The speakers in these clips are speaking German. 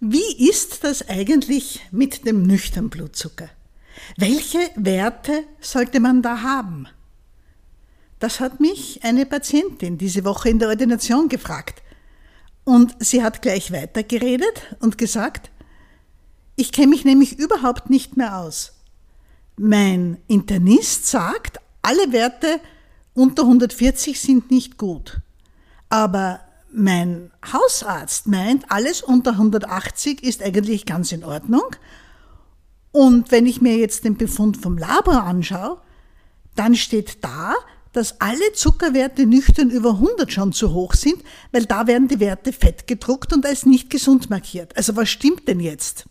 Wie ist das eigentlich mit dem nüchternen Blutzucker? Welche Werte sollte man da haben? Das hat mich eine Patientin diese Woche in der Ordination gefragt. Und sie hat gleich weitergeredet und gesagt, ich kenne mich nämlich überhaupt nicht mehr aus. Mein Internist sagt, alle Werte unter 140 sind nicht gut. Aber mein Hausarzt meint, alles unter 180 ist eigentlich ganz in Ordnung. Und wenn ich mir jetzt den Befund vom Labor anschaue, dann steht da, dass alle Zuckerwerte nüchtern über 100 schon zu hoch sind, weil da werden die Werte fett gedruckt und als nicht gesund markiert. Also was stimmt denn jetzt?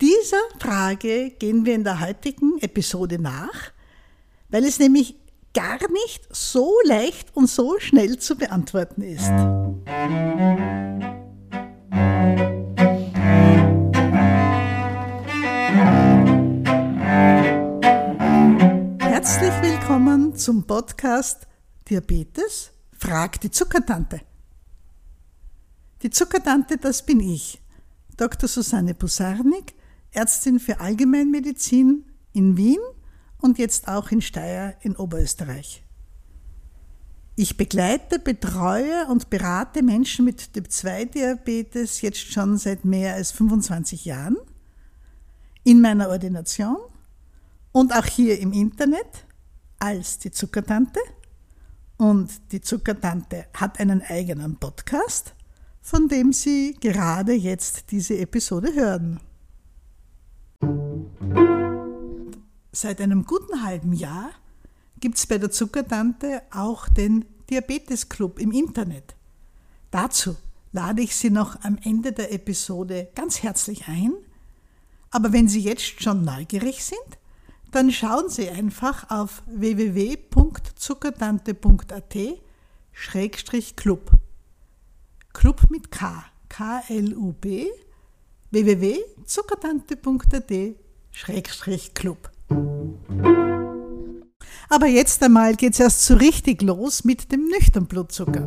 Dieser Frage gehen wir in der heutigen Episode nach, weil es nämlich gar nicht so leicht und so schnell zu beantworten ist. Herzlich willkommen zum Podcast Diabetes Frag die Zuckertante. Die Zuckertante, das bin ich, Dr. Susanne Busarnik, Ärztin für Allgemeinmedizin in Wien und jetzt auch in Steyr in Oberösterreich. Ich begleite, betreue und berate Menschen mit Typ-2-Diabetes jetzt schon seit mehr als 25 Jahren in meiner Ordination und auch hier im Internet als die Zuckertante. Und die Zuckertante hat einen eigenen Podcast, von dem Sie gerade jetzt diese Episode hören. Seit einem guten halben Jahr gibt es bei der Zuckertante auch den Diabetes Club im Internet. Dazu lade ich Sie noch am Ende der Episode ganz herzlich ein. Aber wenn Sie jetzt schon neugierig sind, dann schauen Sie einfach auf www.zuckertante.at Club. Mit K, K-L-U-B, www.zuckertante.at Club. Aber jetzt einmal geht es erst so richtig los mit dem nüchtern Blutzucker.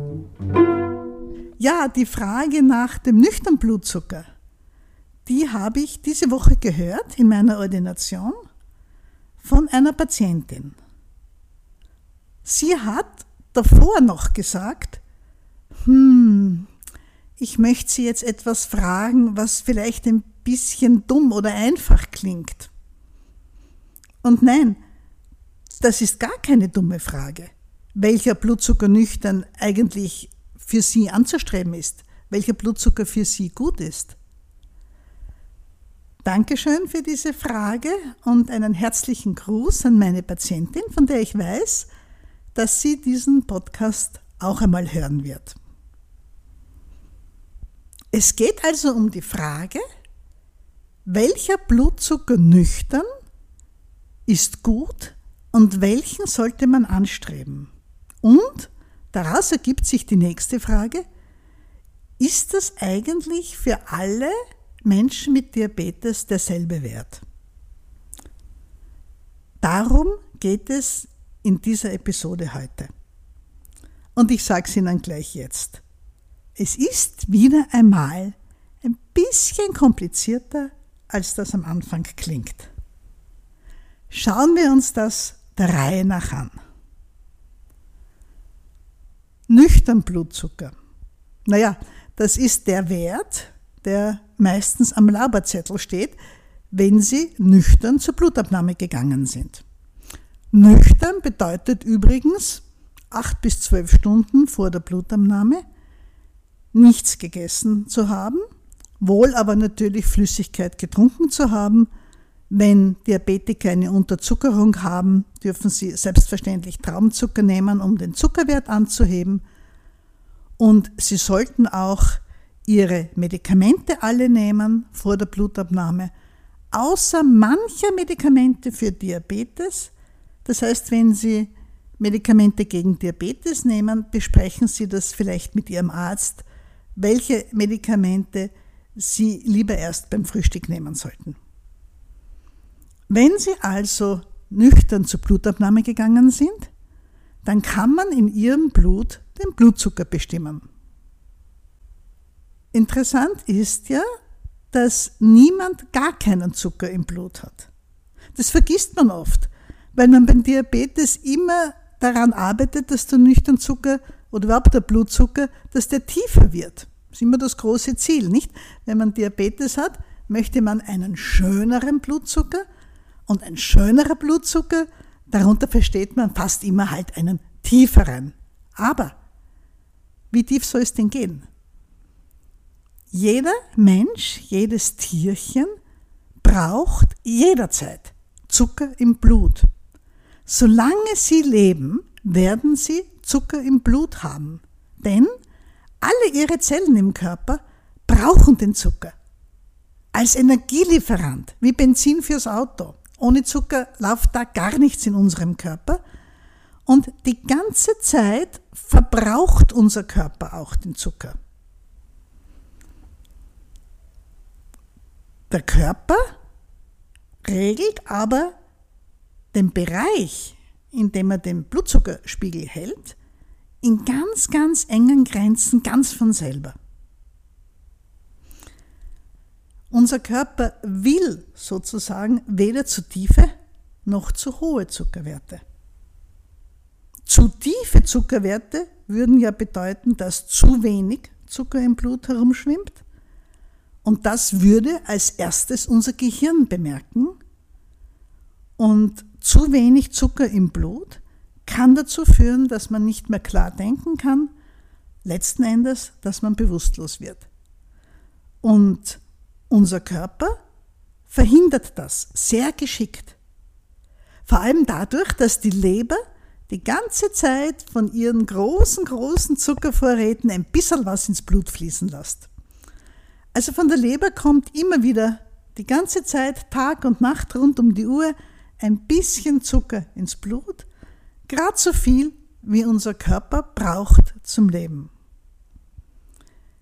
Ja, die Frage nach dem nüchtern Blutzucker, die habe ich diese Woche gehört in meiner Ordination von einer Patientin. Sie hat davor noch gesagt, hm, ich möchte Sie jetzt etwas fragen, was vielleicht ein bisschen dumm oder einfach klingt. Und nein, das ist gar keine dumme Frage, welcher Blutzucker nüchtern eigentlich für Sie anzustreben ist, welcher Blutzucker für Sie gut ist. Dankeschön für diese Frage und einen herzlichen Gruß an meine Patientin, von der ich weiß, dass sie diesen Podcast auch einmal hören wird. Es geht also um die Frage, welcher Blutzucker nüchtern ist gut und welchen sollte man anstreben? Und daraus ergibt sich die nächste Frage, ist das eigentlich für alle Menschen mit Diabetes derselbe Wert? Darum geht es in dieser Episode heute. Und ich sage es Ihnen gleich jetzt. Es ist wieder einmal ein bisschen komplizierter, als das am Anfang klingt. Schauen wir uns das der Reihe nach an. Nüchtern Blutzucker. Naja, das ist der Wert, der meistens am Laberzettel steht, wenn Sie nüchtern zur Blutabnahme gegangen sind. Nüchtern bedeutet übrigens acht bis zwölf Stunden vor der Blutabnahme nichts gegessen zu haben, wohl aber natürlich Flüssigkeit getrunken zu haben wenn Diabetiker eine Unterzuckerung haben, dürfen sie selbstverständlich Traumzucker nehmen, um den Zuckerwert anzuheben. Und sie sollten auch ihre Medikamente alle nehmen vor der Blutabnahme, außer mancher Medikamente für Diabetes. Das heißt, wenn Sie Medikamente gegen Diabetes nehmen, besprechen Sie das vielleicht mit Ihrem Arzt, welche Medikamente Sie lieber erst beim Frühstück nehmen sollten. Wenn Sie also nüchtern zur Blutabnahme gegangen sind, dann kann man in Ihrem Blut den Blutzucker bestimmen. interessant ist ja, dass niemand gar keinen Zucker im Blut hat. Das vergisst man oft, weil man beim Diabetes immer daran arbeitet, dass der nüchtern Zucker oder überhaupt der Blutzucker, dass der tiefer wird. Das ist immer das große Ziel, nicht? Wenn man Diabetes hat, möchte man einen schöneren Blutzucker und ein schönerer Blutzucker, darunter versteht man fast immer halt einen tieferen. Aber wie tief soll es denn gehen? Jeder Mensch, jedes Tierchen braucht jederzeit Zucker im Blut. Solange sie leben, werden sie Zucker im Blut haben. Denn alle ihre Zellen im Körper brauchen den Zucker. Als Energielieferant, wie Benzin fürs Auto. Ohne Zucker läuft da gar nichts in unserem Körper. Und die ganze Zeit verbraucht unser Körper auch den Zucker. Der Körper regelt aber den Bereich, in dem er den Blutzuckerspiegel hält, in ganz, ganz engen Grenzen ganz von selber. Unser Körper will sozusagen weder zu tiefe noch zu hohe Zuckerwerte. Zu tiefe Zuckerwerte würden ja bedeuten, dass zu wenig Zucker im Blut herumschwimmt. Und das würde als erstes unser Gehirn bemerken. Und zu wenig Zucker im Blut kann dazu führen, dass man nicht mehr klar denken kann, letzten Endes, dass man bewusstlos wird. Und unser Körper verhindert das sehr geschickt. Vor allem dadurch, dass die Leber die ganze Zeit von ihren großen, großen Zuckervorräten ein bisschen was ins Blut fließen lässt. Also von der Leber kommt immer wieder die ganze Zeit, Tag und Nacht rund um die Uhr, ein bisschen Zucker ins Blut, gerade so viel, wie unser Körper braucht zum Leben.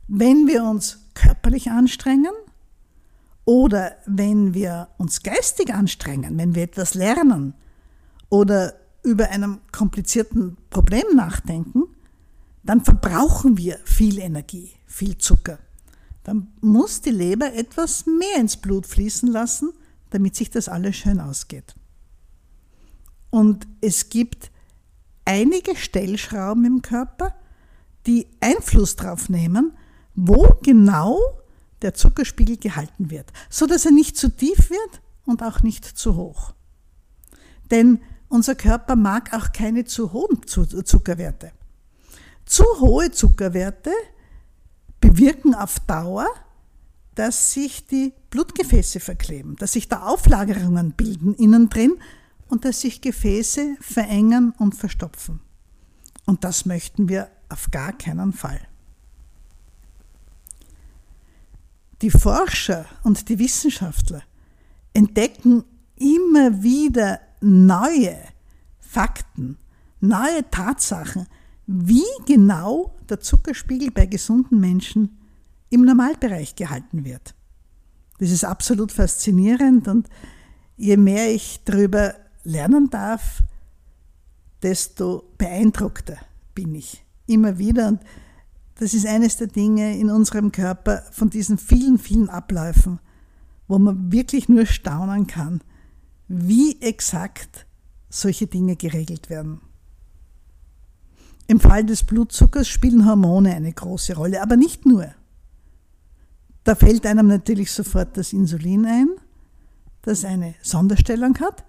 Wenn wir uns körperlich anstrengen oder wenn wir uns geistig anstrengen, wenn wir etwas lernen oder über einem komplizierten Problem nachdenken, dann verbrauchen wir viel Energie, viel Zucker. Dann muss die Leber etwas mehr ins Blut fließen lassen, damit sich das alles schön ausgeht. Und es gibt einige Stellschrauben im Körper, die Einfluss darauf nehmen, wo genau der Zuckerspiegel gehalten wird, so dass er nicht zu tief wird und auch nicht zu hoch. Denn unser Körper mag auch keine zu hohen Zuckerwerte. Zu hohe Zuckerwerte bewirken auf Dauer, dass sich die Blutgefäße verkleben, dass sich da Auflagerungen bilden innen drin und dass sich Gefäße verengen und verstopfen. Und das möchten wir auf gar keinen Fall. Die Forscher und die Wissenschaftler entdecken immer wieder neue Fakten, neue Tatsachen, wie genau der Zuckerspiegel bei gesunden Menschen im Normalbereich gehalten wird. Das ist absolut faszinierend und je mehr ich darüber lernen darf, desto beeindruckter bin ich. Immer wieder. Und das ist eines der Dinge in unserem Körper von diesen vielen, vielen Abläufen, wo man wirklich nur staunen kann, wie exakt solche Dinge geregelt werden. Im Fall des Blutzuckers spielen Hormone eine große Rolle, aber nicht nur. Da fällt einem natürlich sofort das Insulin ein, das eine Sonderstellung hat,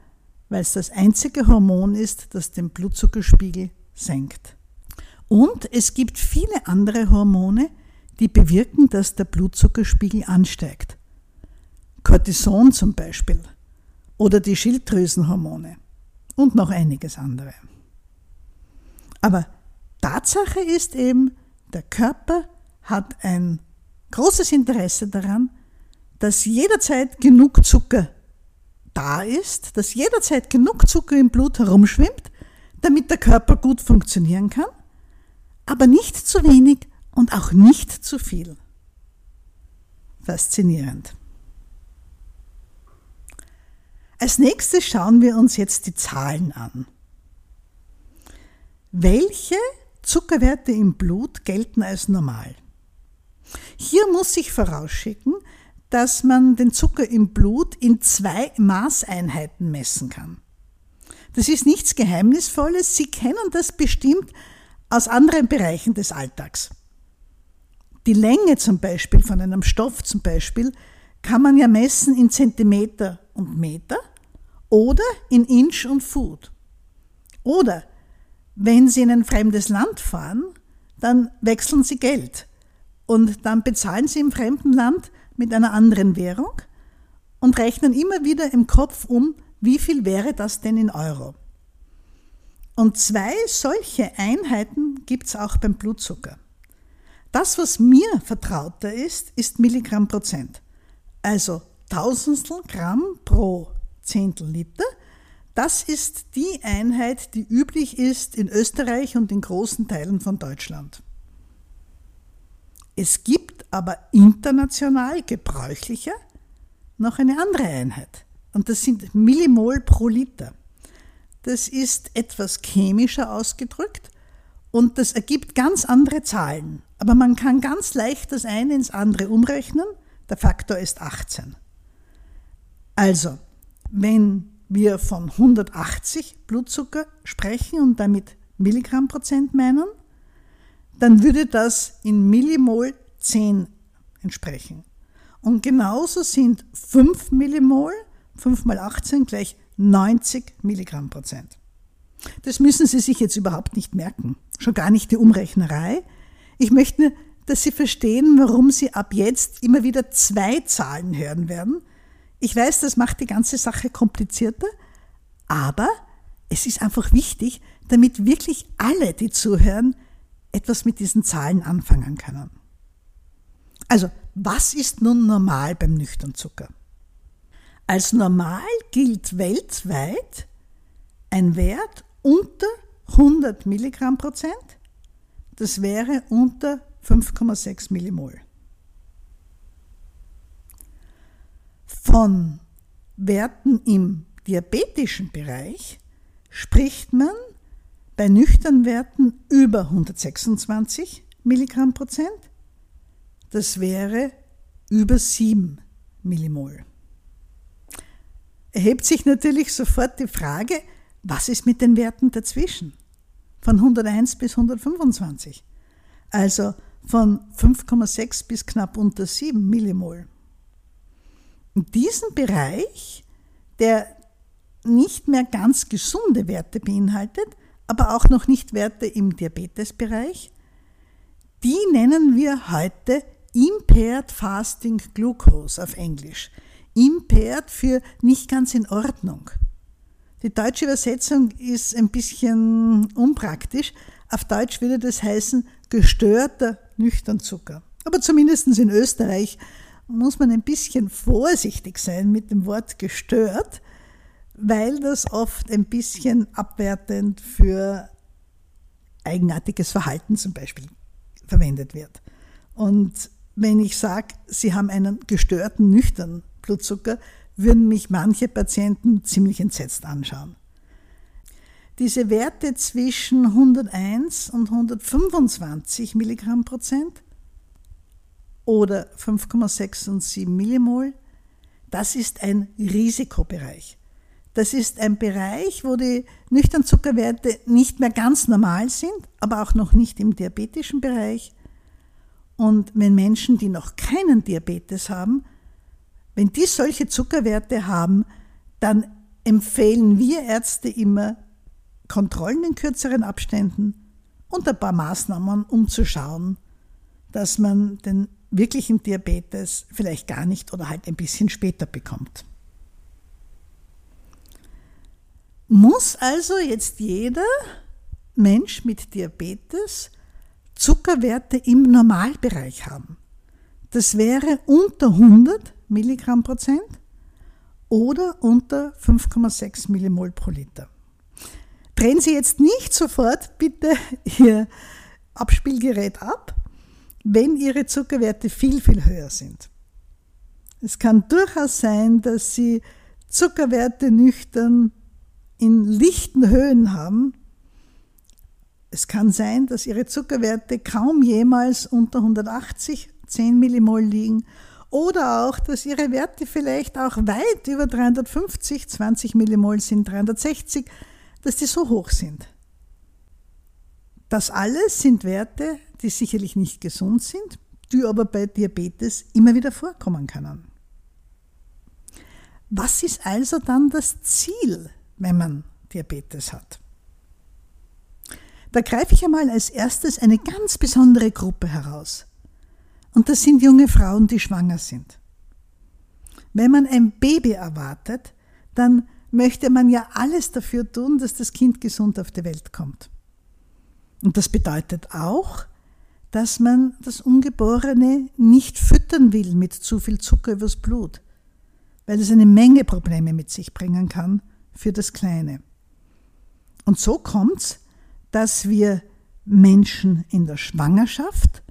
weil es das einzige Hormon ist, das den Blutzuckerspiegel senkt. Und es gibt viele andere Hormone, die bewirken, dass der Blutzuckerspiegel ansteigt. Cortison zum Beispiel oder die Schilddrüsenhormone und noch einiges andere. Aber Tatsache ist eben, der Körper hat ein großes Interesse daran, dass jederzeit genug Zucker da ist, dass jederzeit genug Zucker im Blut herumschwimmt, damit der Körper gut funktionieren kann, aber nicht zu wenig und auch nicht zu viel. Faszinierend. Als nächstes schauen wir uns jetzt die Zahlen an. Welche Zuckerwerte im Blut gelten als normal? Hier muss ich vorausschicken, dass man den Zucker im Blut in zwei Maßeinheiten messen kann. Das ist nichts Geheimnisvolles, Sie kennen das bestimmt aus anderen Bereichen des Alltags. Die Länge zum Beispiel von einem Stoff zum Beispiel kann man ja messen in Zentimeter und Meter oder in Inch und Foot. Oder wenn Sie in ein fremdes Land fahren, dann wechseln Sie Geld und dann bezahlen Sie im fremden Land mit einer anderen Währung und rechnen immer wieder im Kopf um, wie viel wäre das denn in Euro. Und zwei solche Einheiten gibt es auch beim Blutzucker. Das, was mir vertrauter ist, ist Milligramm Prozent. Also Tausendstel Gramm pro Zehntel Liter. Das ist die Einheit, die üblich ist in Österreich und in großen Teilen von Deutschland. Es gibt aber international gebräuchlicher noch eine andere Einheit. Und das sind Millimol pro Liter. Das ist etwas chemischer ausgedrückt und das ergibt ganz andere Zahlen. Aber man kann ganz leicht das eine ins andere umrechnen. Der Faktor ist 18. Also, wenn wir von 180 Blutzucker sprechen und damit Milligramm Prozent meinen, dann würde das in Millimol 10 entsprechen. Und genauso sind 5 Millimol, 5 mal 18 gleich 90 Milligramm Prozent. Das müssen Sie sich jetzt überhaupt nicht merken, schon gar nicht die Umrechnerei. Ich möchte nur, dass Sie verstehen, warum Sie ab jetzt immer wieder zwei Zahlen hören werden. Ich weiß, das macht die ganze Sache komplizierter, aber es ist einfach wichtig, damit wirklich alle, die zuhören, etwas mit diesen Zahlen anfangen können. Also, was ist nun normal beim Nüchternzucker? Als normal gilt weltweit ein Wert unter 100 Milligramm Prozent, das wäre unter 5,6 Millimol. Von Werten im diabetischen Bereich spricht man bei nüchternen Werten über 126 Milligramm Prozent. Das wäre über 7 Millimol. Erhebt sich natürlich sofort die Frage, was ist mit den Werten dazwischen? Von 101 bis 125. Also von 5,6 bis knapp unter 7 Millimol. In diesem Bereich, der nicht mehr ganz gesunde Werte beinhaltet, aber auch noch nicht Werte im Diabetesbereich. Die nennen wir heute Impaired Fasting Glucose auf Englisch. Impaired für nicht ganz in Ordnung. Die deutsche Übersetzung ist ein bisschen unpraktisch. Auf Deutsch würde das heißen gestörter Nüchternzucker. Aber zumindest in Österreich muss man ein bisschen vorsichtig sein mit dem Wort gestört, weil das oft ein bisschen abwertend für eigenartiges Verhalten zum Beispiel verwendet wird. Und wenn ich sage, Sie haben einen gestörten, nüchternen Blutzucker, würden mich manche Patienten ziemlich entsetzt anschauen. Diese Werte zwischen 101 und 125 Milligramm Prozent oder 5,6 und 7 Millimol, das ist ein Risikobereich. Das ist ein Bereich, wo die nüchternen Zuckerwerte nicht mehr ganz normal sind, aber auch noch nicht im diabetischen Bereich. Und wenn Menschen, die noch keinen Diabetes haben, wenn die solche Zuckerwerte haben, dann empfehlen wir Ärzte immer Kontrollen in kürzeren Abständen und ein paar Maßnahmen, um zu schauen, dass man den wirklichen Diabetes vielleicht gar nicht oder halt ein bisschen später bekommt. Muss also jetzt jeder Mensch mit Diabetes Zuckerwerte im Normalbereich haben? Das wäre unter 100 Milligramm Prozent oder unter 5,6 Millimol pro Liter. Drehen Sie jetzt nicht sofort bitte Ihr Abspielgerät ab, wenn Ihre Zuckerwerte viel, viel höher sind. Es kann durchaus sein, dass Sie Zuckerwerte nüchtern in lichten Höhen haben. Es kann sein, dass ihre Zuckerwerte kaum jemals unter 180 10 Millimol liegen oder auch, dass ihre Werte vielleicht auch weit über 350, 20 Millimol sind, 360, dass die so hoch sind. Das alles sind Werte, die sicherlich nicht gesund sind, die aber bei Diabetes immer wieder vorkommen können. Was ist also dann das Ziel, wenn man Diabetes hat? Da greife ich einmal als erstes eine ganz besondere Gruppe heraus. Und das sind junge Frauen, die schwanger sind. Wenn man ein Baby erwartet, dann möchte man ja alles dafür tun, dass das Kind gesund auf die Welt kommt. Und das bedeutet auch, dass man das Ungeborene nicht füttern will mit zu viel Zucker übers Blut, weil es eine Menge Probleme mit sich bringen kann für das Kleine. Und so kommt's, dass wir Menschen in der Schwangerschaft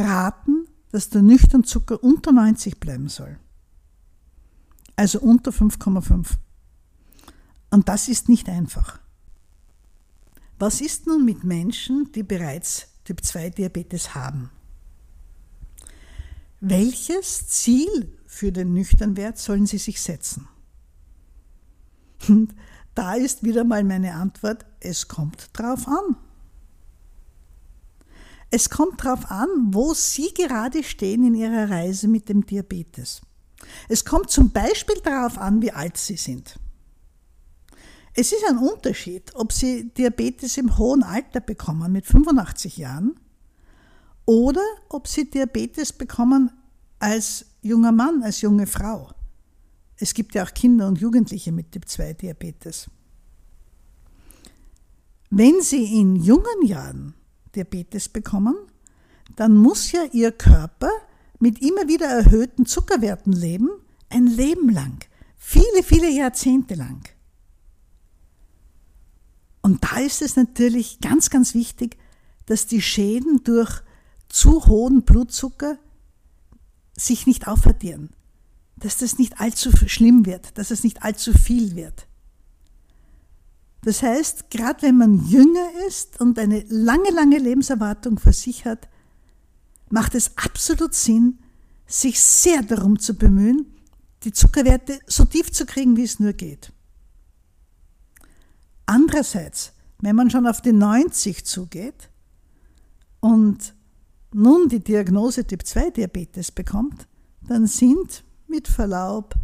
raten, dass der Nüchternzucker unter 90 bleiben soll. Also unter 5,5. Und das ist nicht einfach. Was ist nun mit Menschen, die bereits Typ 2 Diabetes haben? Welches Ziel für den Nüchternwert sollen sie sich setzen? Und da ist wieder mal meine Antwort, es kommt drauf an. Es kommt darauf an, wo Sie gerade stehen in Ihrer Reise mit dem Diabetes. Es kommt zum Beispiel darauf an, wie alt Sie sind. Es ist ein Unterschied, ob Sie Diabetes im hohen Alter bekommen, mit 85 Jahren, oder ob Sie Diabetes bekommen als junger Mann, als junge Frau. Es gibt ja auch Kinder und Jugendliche mit Typ 2 Diabetes. Wenn Sie in jungen Jahren Diabetes bekommen, dann muss ja Ihr Körper mit immer wieder erhöhten Zuckerwerten leben, ein Leben lang, viele, viele Jahrzehnte lang. Und da ist es natürlich ganz, ganz wichtig, dass die Schäden durch zu hohen Blutzucker sich nicht aufaddieren, dass das nicht allzu schlimm wird, dass es nicht allzu viel wird. Das heißt, gerade wenn man jünger ist und eine lange, lange Lebenserwartung vor sich hat, macht es absolut Sinn, sich sehr darum zu bemühen, die Zuckerwerte so tief zu kriegen, wie es nur geht. Andererseits, wenn man schon auf die 90 zugeht und nun die Diagnose Typ 2 Diabetes bekommt, dann sind mit Verlaub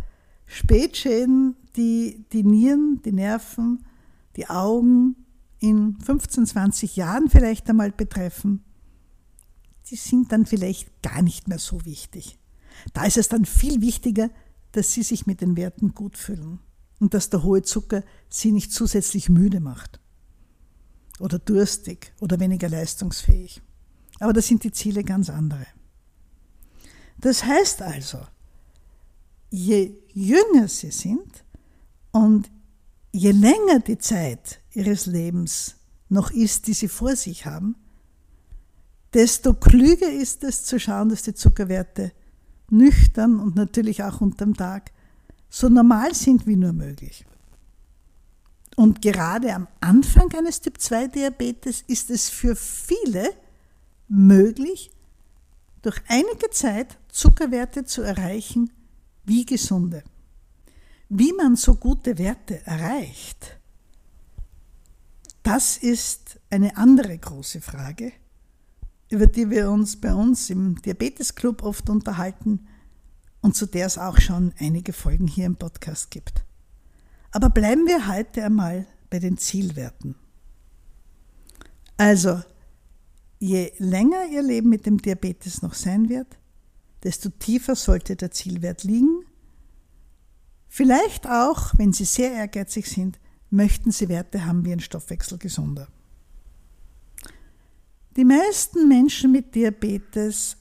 Spätschäden, die die Nieren, die Nerven, die Augen in 15, 20 Jahren vielleicht einmal betreffen, die sind dann vielleicht gar nicht mehr so wichtig. Da ist es dann viel wichtiger, dass sie sich mit den Werten gut fühlen und dass der hohe Zucker sie nicht zusätzlich müde macht oder durstig oder weniger leistungsfähig. Aber da sind die Ziele ganz andere. Das heißt also, je jünger sie sind und je länger die Zeit ihres Lebens noch ist, die sie vor sich haben, desto klüger ist es zu schauen, dass die Zuckerwerte nüchtern und natürlich auch unterm Tag so normal sind wie nur möglich. Und gerade am Anfang eines Typ-2-Diabetes ist es für viele möglich, durch einige Zeit Zuckerwerte zu erreichen wie gesunde. Wie man so gute Werte erreicht, das ist eine andere große Frage, über die wir uns bei uns im Diabetesclub oft unterhalten und zu der es auch schon einige Folgen hier im Podcast gibt. Aber bleiben wir heute einmal bei den Zielwerten. Also, je länger Ihr Leben mit dem Diabetes noch sein wird, desto tiefer sollte der Zielwert liegen Vielleicht auch, wenn Sie sehr ehrgeizig sind, möchten Sie Werte haben wie ein Stoffwechsel gesunder. Die meisten Menschen mit Diabetes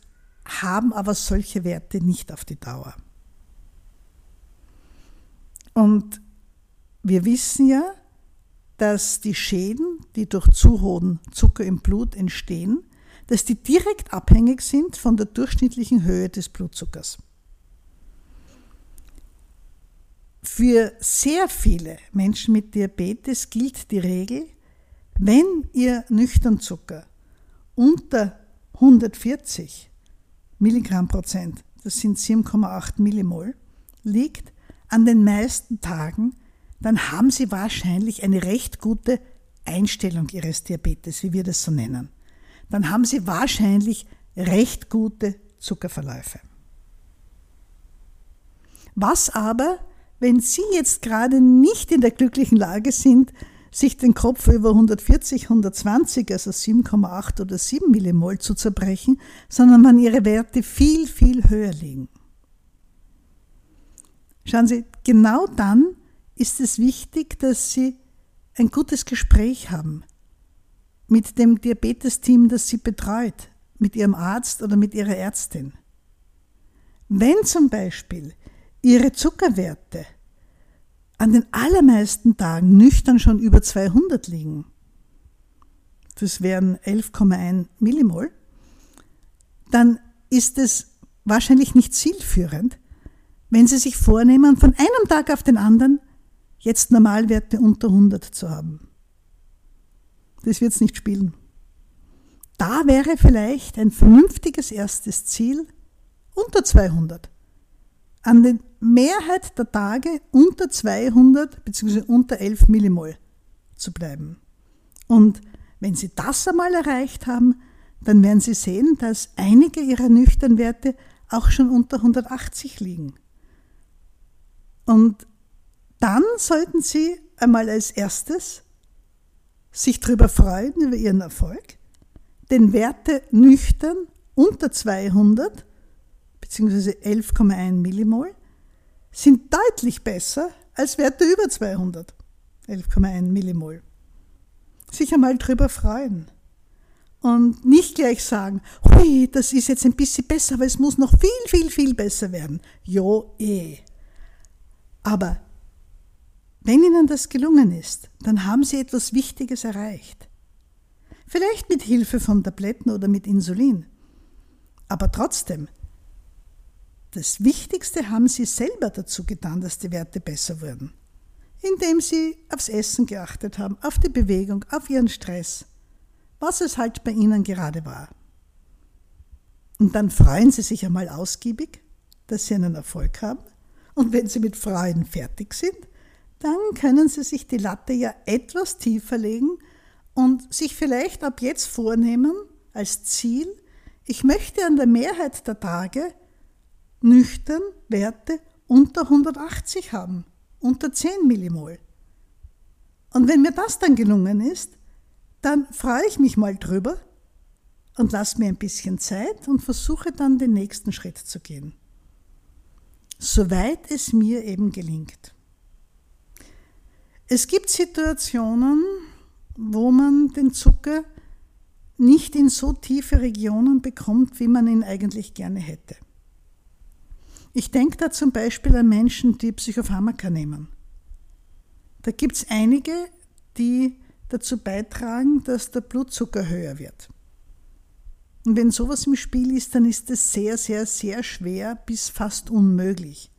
haben aber solche Werte nicht auf die Dauer. Und wir wissen ja, dass die Schäden, die durch zu hohen Zucker im Blut entstehen, dass die direkt abhängig sind von der durchschnittlichen Höhe des Blutzuckers. Für sehr viele Menschen mit Diabetes gilt die Regel, wenn ihr Nüchternzucker unter 140 Milligramm Prozent, das sind 7,8 Millimol, liegt an den meisten Tagen, dann haben Sie wahrscheinlich eine recht gute Einstellung Ihres Diabetes, wie wir das so nennen. Dann haben Sie wahrscheinlich recht gute Zuckerverläufe. Was aber, wenn Sie jetzt gerade nicht in der glücklichen Lage sind, sich den Kopf über 140, 120, also 7,8 oder 7 Millimol zu zerbrechen, sondern wenn Ihre Werte viel, viel höher liegen. Schauen Sie, genau dann ist es wichtig, dass Sie ein gutes Gespräch haben mit dem Diabetesteam, das Sie betreut, mit Ihrem Arzt oder mit Ihrer Ärztin. Wenn zum Beispiel Ihre Zuckerwerte an den allermeisten Tagen nüchtern schon über 200 liegen, das wären 11,1 Millimol, dann ist es wahrscheinlich nicht zielführend, wenn Sie sich vornehmen, von einem Tag auf den anderen jetzt Normalwerte unter 100 zu haben. Das wird es nicht spielen. Da wäre vielleicht ein vernünftiges erstes Ziel unter 200. An der Mehrheit der Tage unter 200 bzw. unter 11 Millimol zu bleiben. Und wenn Sie das einmal erreicht haben, dann werden Sie sehen, dass einige Ihrer Nüchternwerte auch schon unter 180 liegen. Und dann sollten Sie einmal als erstes sich darüber freuen, über Ihren Erfolg, den Werte nüchtern unter 200 bzw. 11,1 Millimol sind deutlich besser als Werte über 200, 11,1 Millimol. Sich einmal drüber freuen und nicht gleich sagen, hui, das ist jetzt ein bisschen besser, aber es muss noch viel, viel, viel besser werden. Jo, eh. Aber wenn Ihnen das gelungen ist, dann haben Sie etwas Wichtiges erreicht. Vielleicht mit Hilfe von Tabletten oder mit Insulin. Aber trotzdem, das Wichtigste haben Sie selber dazu getan, dass die Werte besser wurden. Indem Sie aufs Essen geachtet haben, auf die Bewegung, auf Ihren Stress, was es halt bei Ihnen gerade war. Und dann freuen Sie sich einmal ausgiebig, dass Sie einen Erfolg haben. Und wenn Sie mit Freuden fertig sind, dann können Sie sich die Latte ja etwas tiefer legen und sich vielleicht ab jetzt vornehmen als Ziel, ich möchte an der Mehrheit der Tage nüchtern Werte unter 180 haben, unter 10 Millimol. Und wenn mir das dann gelungen ist, dann freue ich mich mal drüber und lasse mir ein bisschen Zeit und versuche dann den nächsten Schritt zu gehen. Soweit es mir eben gelingt. Es gibt Situationen, wo man den Zucker nicht in so tiefe Regionen bekommt, wie man ihn eigentlich gerne hätte. Ich denke da zum Beispiel an Menschen, die Psychopharmaka nehmen. Da gibt es einige, die dazu beitragen, dass der Blutzucker höher wird. Und wenn sowas im Spiel ist, dann ist es sehr, sehr, sehr schwer bis fast unmöglich,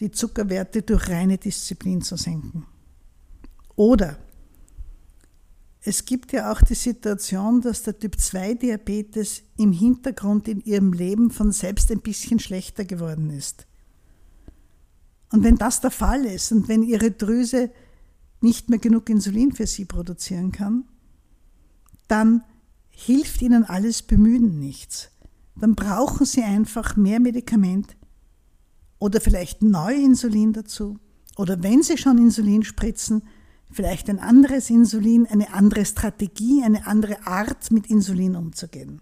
die Zuckerwerte durch reine Disziplin zu senken. Oder es gibt ja auch die Situation, dass der Typ-2-Diabetes im Hintergrund in ihrem Leben von selbst ein bisschen schlechter geworden ist. Und wenn das der Fall ist und wenn ihre Drüse nicht mehr genug Insulin für sie produzieren kann, dann hilft ihnen alles Bemühen nichts. Dann brauchen sie einfach mehr Medikament oder vielleicht neu Insulin dazu. Oder wenn sie schon Insulin spritzen, vielleicht ein anderes Insulin, eine andere Strategie, eine andere Art, mit Insulin umzugehen.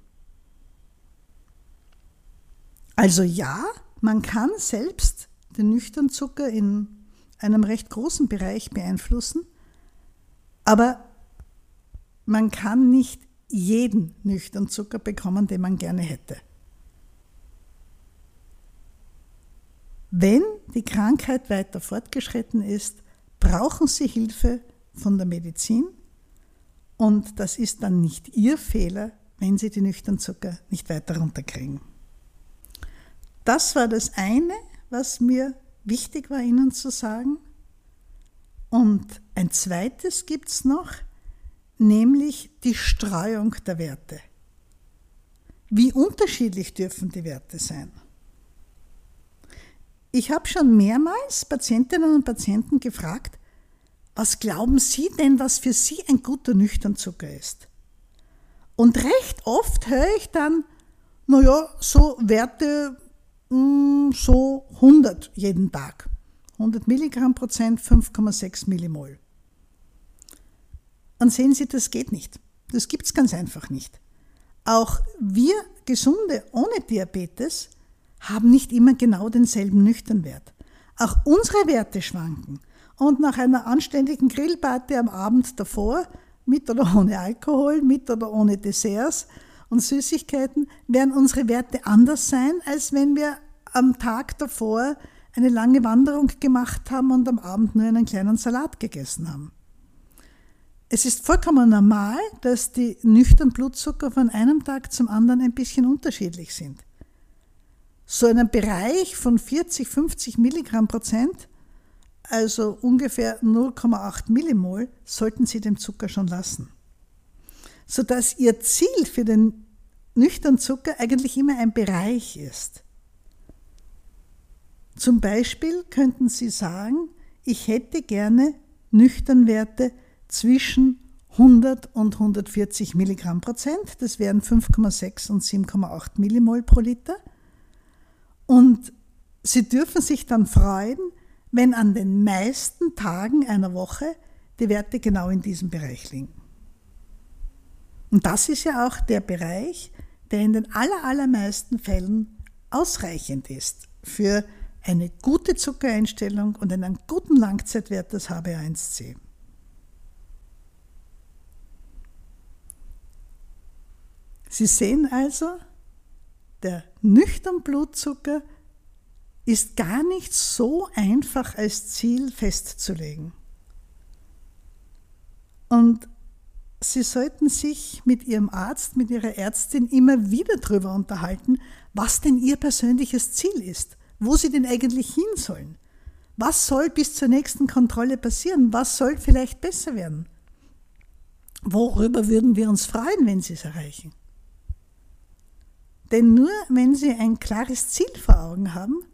Also ja, man kann selbst den nüchternen Zucker in einem recht großen Bereich beeinflussen, aber man kann nicht jeden nüchternen Zucker bekommen, den man gerne hätte. Wenn die Krankheit weiter fortgeschritten ist, brauchen sie Hilfe von der Medizin und das ist dann nicht ihr Fehler, wenn sie den nüchternen Zucker nicht weiter runterkriegen. Das war das eine, was mir wichtig war Ihnen zu sagen. Und ein zweites gibt es noch, nämlich die Streuung der Werte. Wie unterschiedlich dürfen die Werte sein? Ich habe schon mehrmals Patientinnen und Patienten gefragt, was glauben Sie denn, was für Sie ein guter Nüchternzucker ist? Und recht oft höre ich dann, naja, so Werte mh, hm, so 100 jeden Tag. 100 Milligramm Prozent, 5,6 Millimol. Und sehen Sie, das geht nicht. Das gibt es ganz einfach nicht. Auch wir Gesunde ohne Diabetes haben nicht immer genau denselben Nüchternwert. Auch unsere Werte schwanken. Und nach einer anständigen Grillparty am Abend davor, mit oder ohne Alkohol, mit oder ohne Desserts und Süßigkeiten, werden unsere Werte anders sein, als wenn wir am Tag davor eine lange Wanderung gemacht haben und am Abend nur einen kleinen Salat gegessen haben. Es ist vollkommen normal, dass die nüchtern Blutzucker von einem Tag zum anderen ein bisschen unterschiedlich sind. So einen Bereich von 40, 50 Milligramm Prozent, also ungefähr 0,8 Millimol, sollten Sie dem Zucker schon lassen. Sodass Ihr Ziel für den nüchtern Zucker eigentlich immer ein Bereich ist. Zum Beispiel könnten Sie sagen, ich hätte gerne Nüchternwerte zwischen 100 und 140 Milligramm Prozent. Das wären 5,6 und 7,8 Millimol pro Liter. Und Sie dürfen sich dann freuen, wenn an den meisten Tagen einer Woche die Werte genau in diesem Bereich liegen. Und das ist ja auch der Bereich, der in den allermeisten Fällen ausreichend ist für eine gute Zuckereinstellung und einen guten Langzeitwert des HbA1c. Sie sehen also, der nüchtern Blutzucker ist gar nicht so einfach als Ziel festzulegen. Und Sie sollten sich mit Ihrem Arzt, mit Ihrer Ärztin immer wieder darüber unterhalten, was denn Ihr persönliches Ziel ist, wo Sie denn eigentlich hin sollen. Was soll bis zur nächsten Kontrolle passieren? Was soll vielleicht besser werden? Worüber würden wir uns freuen, wenn Sie es erreichen? Denn nur wenn Sie ein klares Ziel vor Augen haben,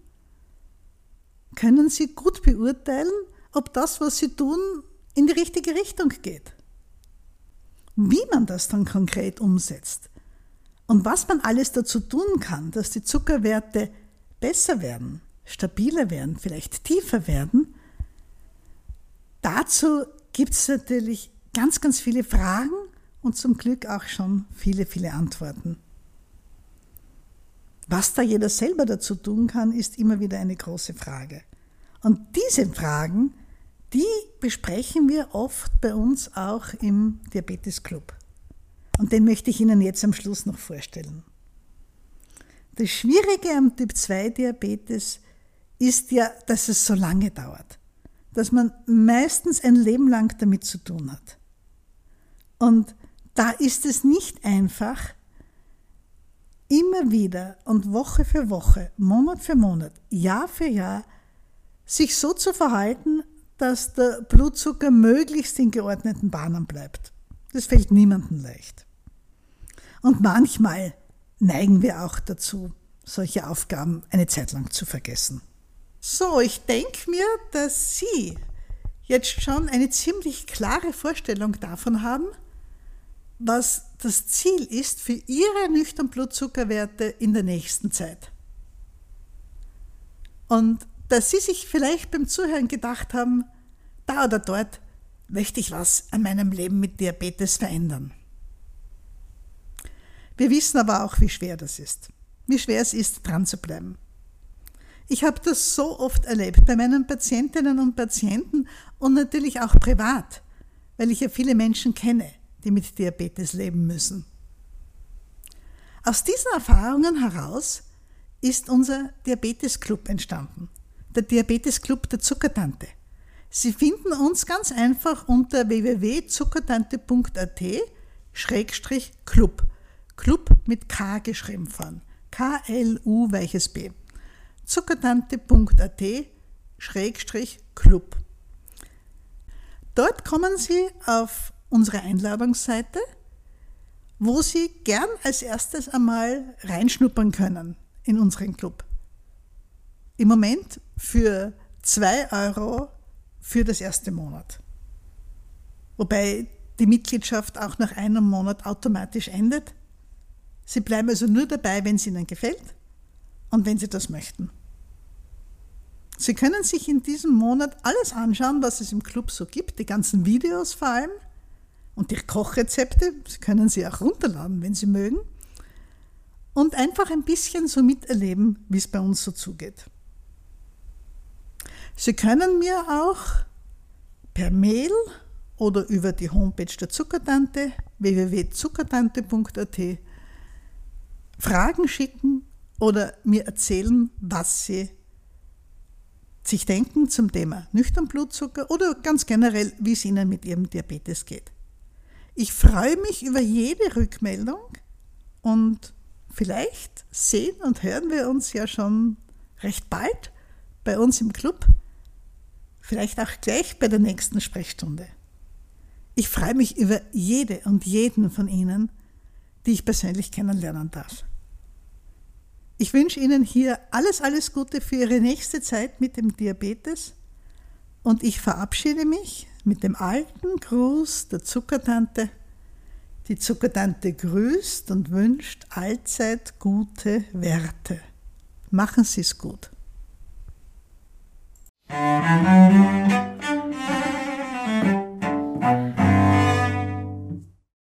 können Sie gut beurteilen, ob das, was Sie tun, in die richtige Richtung geht. Wie man das dann konkret umsetzt und was man alles dazu tun kann, dass die Zuckerwerte besser werden, stabiler werden, vielleicht tiefer werden, dazu gibt es natürlich ganz, ganz viele Fragen und zum Glück auch schon viele, viele Antworten. Was da jeder selber dazu tun kann, ist immer wieder eine große Frage. Und diese Fragen, die besprechen wir oft bei uns auch im Diabetes Club. Und den möchte ich Ihnen jetzt am Schluss noch vorstellen. Das Schwierige am Typ 2 Diabetes ist ja, dass es so lange dauert, dass man meistens ein Leben lang damit zu tun hat. Und da ist es nicht einfach, immer wieder und Woche für Woche, Monat für Monat, Jahr für Jahr sich so zu verhalten, dass der Blutzucker möglichst in geordneten Bahnen bleibt. Das fällt niemandem leicht. Und manchmal neigen wir auch dazu, solche Aufgaben eine Zeit lang zu vergessen. So, ich denke mir, dass Sie jetzt schon eine ziemlich klare Vorstellung davon haben, was das Ziel ist für Ihre nüchtern Blutzuckerwerte in der nächsten Zeit. Und dass Sie sich vielleicht beim Zuhören gedacht haben, da oder dort möchte ich was an meinem Leben mit Diabetes verändern. Wir wissen aber auch, wie schwer das ist, wie schwer es ist, dran zu bleiben. Ich habe das so oft erlebt bei meinen Patientinnen und Patienten und natürlich auch privat, weil ich ja viele Menschen kenne, die mit Diabetes leben müssen. Aus diesen Erfahrungen heraus ist unser Diabetes Club entstanden. Der Diabetes Club der Zuckertante. Sie finden uns ganz einfach unter www.zuckertante.at Schrägstrich Club. Club mit K geschrieben von. K-L-U weiches B. Zuckertante.at Schrägstrich Club. Dort kommen Sie auf unsere Einladungsseite wo Sie gern als erstes einmal reinschnuppern können in unseren Club. Im Moment für 2 Euro für das erste Monat. Wobei die Mitgliedschaft auch nach einem Monat automatisch endet. Sie bleiben also nur dabei, wenn es Ihnen gefällt und wenn Sie das möchten. Sie können sich in diesem Monat alles anschauen, was es im Club so gibt, die ganzen Videos vor allem und die Kochrezepte. Sie können sie auch runterladen, wenn Sie mögen. Und einfach ein bisschen so miterleben, wie es bei uns so zugeht. Sie können mir auch per Mail oder über die Homepage der Zuckertante www.zuckertante.at Fragen schicken oder mir erzählen, was Sie sich denken zum Thema Nüchternblutzucker oder ganz generell, wie es Ihnen mit Ihrem Diabetes geht. Ich freue mich über jede Rückmeldung und vielleicht sehen und hören wir uns ja schon recht bald bei uns im Club. Vielleicht auch gleich bei der nächsten Sprechstunde. Ich freue mich über jede und jeden von Ihnen, die ich persönlich kennenlernen darf. Ich wünsche Ihnen hier alles, alles Gute für Ihre nächste Zeit mit dem Diabetes und ich verabschiede mich mit dem alten Gruß der Zuckertante. Die Zuckertante grüßt und wünscht allzeit gute Werte. Machen Sie es gut. Musik